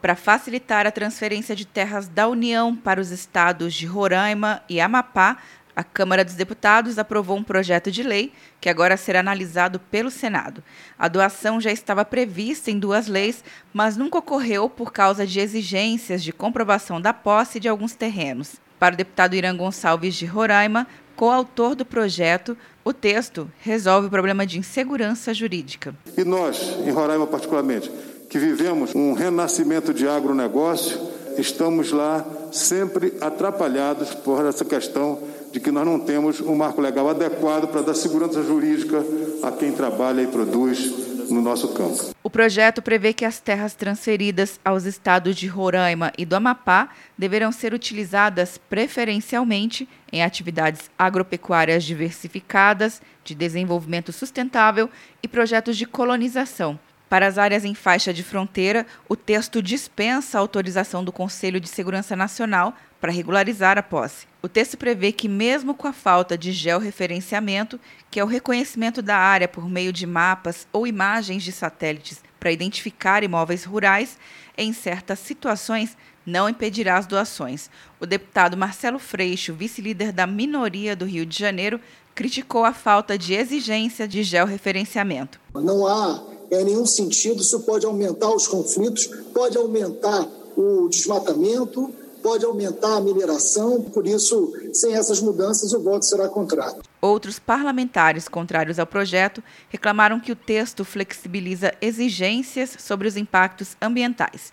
para facilitar a transferência de terras da União para os estados de Roraima e Amapá, a Câmara dos Deputados aprovou um projeto de lei que agora será analisado pelo Senado. A doação já estava prevista em duas leis, mas nunca ocorreu por causa de exigências de comprovação da posse de alguns terrenos. Para o deputado Irã Gonçalves de Roraima, coautor do projeto, o texto resolve o problema de insegurança jurídica. E nós, em Roraima particularmente, que vivemos um renascimento de agronegócio, estamos lá sempre atrapalhados por essa questão de que nós não temos um marco legal adequado para dar segurança jurídica a quem trabalha e produz no nosso campo. O projeto prevê que as terras transferidas aos estados de Roraima e do Amapá deverão ser utilizadas preferencialmente em atividades agropecuárias diversificadas, de desenvolvimento sustentável e projetos de colonização para as áreas em faixa de fronteira, o texto dispensa a autorização do Conselho de Segurança Nacional para regularizar a posse. O texto prevê que, mesmo com a falta de georreferenciamento, que é o reconhecimento da área por meio de mapas ou imagens de satélites para identificar imóveis rurais, em certas situações não impedirá as doações. O deputado Marcelo Freixo, vice-líder da minoria do Rio de Janeiro, criticou a falta de exigência de georreferenciamento. Não há em nenhum sentido, isso pode aumentar os conflitos, pode aumentar o desmatamento, pode aumentar a mineração, por isso, sem essas mudanças, o voto será contrário. Outros parlamentares contrários ao projeto reclamaram que o texto flexibiliza exigências sobre os impactos ambientais